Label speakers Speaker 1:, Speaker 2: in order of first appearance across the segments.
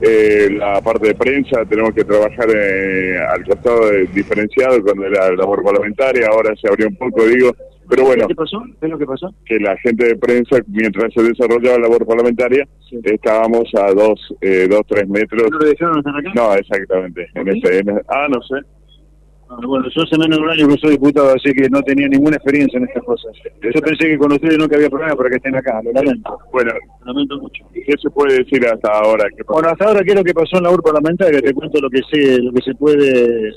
Speaker 1: eh, la parte de prensa, tenemos que trabajar eh, al costado de- diferenciado con la labor parlamentaria, ahora se abrió un poco, digo, pero bueno,
Speaker 2: ¿Qué pasó? ¿Qué es lo que pasó?
Speaker 1: que la gente de prensa, mientras se desarrollaba la labor parlamentaria,
Speaker 2: Sí.
Speaker 1: estábamos a dos, eh, dos, tres metros.
Speaker 2: ¿No lo dejaron estar acá?
Speaker 1: No, exactamente. En ese, en- ah, no sé.
Speaker 2: Ah, Bueno, yo hace menos de un año que soy diputado, así que no tenía ninguna experiencia en estas cosas. Yo pensé que con ustedes no que había problema para que estén acá, lo lamento.
Speaker 1: Bueno,
Speaker 2: Lo lamento mucho.
Speaker 1: ¿qué se puede decir hasta ahora?
Speaker 2: Bueno, hasta ahora, ¿qué es lo que pasó en la labor parlamentaria? Te cuento lo que sé, lo que se puede,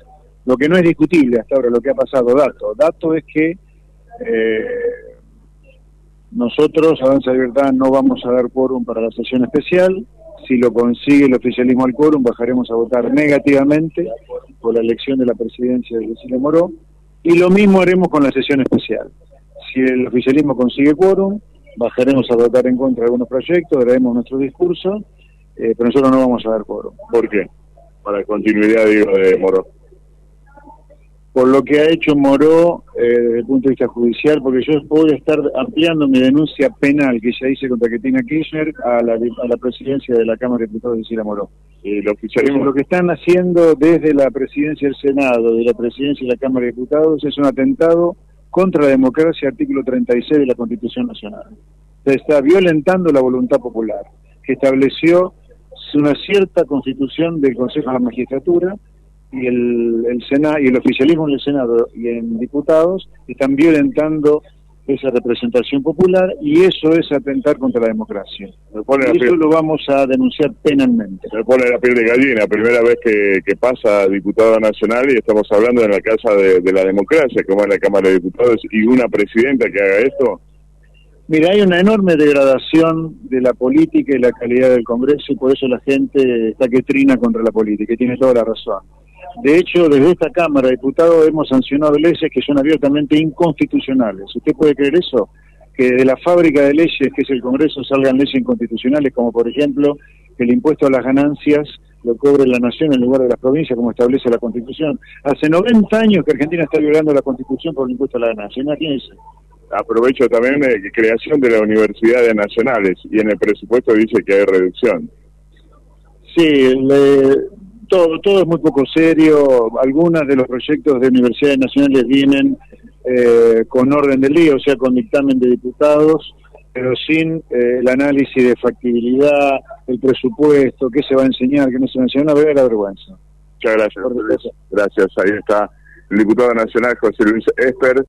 Speaker 2: lo que no es discutible hasta ahora, lo que ha pasado. Dato. Dato es que eh, nosotros, Avanza Libertad, no vamos a dar quórum para la sesión especial. Si lo consigue el oficialismo al quórum, bajaremos a votar negativamente por la elección de la presidencia de Cecilia Moró. Y lo mismo haremos con la sesión especial. Si el oficialismo consigue quórum, bajaremos a votar en contra de algunos proyectos, haremos nuestro discurso, eh, pero nosotros no vamos a dar quórum.
Speaker 1: ¿Por qué? Para continuidad, digo, de Moro.
Speaker 2: Por lo que ha hecho Moró eh, desde el punto de vista judicial, porque yo voy a estar ampliando mi denuncia penal que ya hice contra Cristina Kirchner a la, a la presidencia de la Cámara de Diputados de Cecilia Moró.
Speaker 1: Y oficialismo...
Speaker 2: lo que están haciendo desde la presidencia del Senado, de la presidencia de la Cámara de Diputados, es un atentado contra la democracia, artículo 36 de la Constitución Nacional. Se está violentando la voluntad popular, que estableció una cierta constitución del Consejo de la Magistratura y el, el Sena- y el oficialismo en el Senado y en diputados están violentando esa representación popular y eso es atentar contra la democracia. Y eso lo vamos a denunciar penalmente.
Speaker 1: me pone la piel de gallina, primera vez que, que pasa a diputado nacional y estamos hablando en la casa de, de la democracia, como es la Cámara de Diputados, y una presidenta que haga esto.
Speaker 2: Mira, hay una enorme degradación de la política y la calidad del Congreso y por eso la gente está que trina contra la política y tiene toda la razón. De hecho, desde esta Cámara de Diputados hemos sancionado leyes que son abiertamente inconstitucionales. ¿Usted puede creer eso? Que de la fábrica de leyes, que es el Congreso, salgan leyes inconstitucionales, como por ejemplo que el impuesto a las ganancias lo cobre la nación en lugar de las provincias, como establece la Constitución. Hace 90 años que Argentina está violando la Constitución por el impuesto a la ganancia. Imagínense.
Speaker 1: Aprovecho también eh, que creación de las universidades nacionales y en el presupuesto dice que hay reducción.
Speaker 2: Sí, le- todo, todo es muy poco serio. Algunos de los proyectos de universidades nacionales vienen eh, con orden del día, o sea, con dictamen de diputados, pero sin eh, el análisis de factibilidad, el presupuesto, qué se va a enseñar, qué no se va a enseñar, una verdadera vergüenza.
Speaker 1: Muchas gracias. Gracias. Ahí está el diputado nacional José Luis Esper.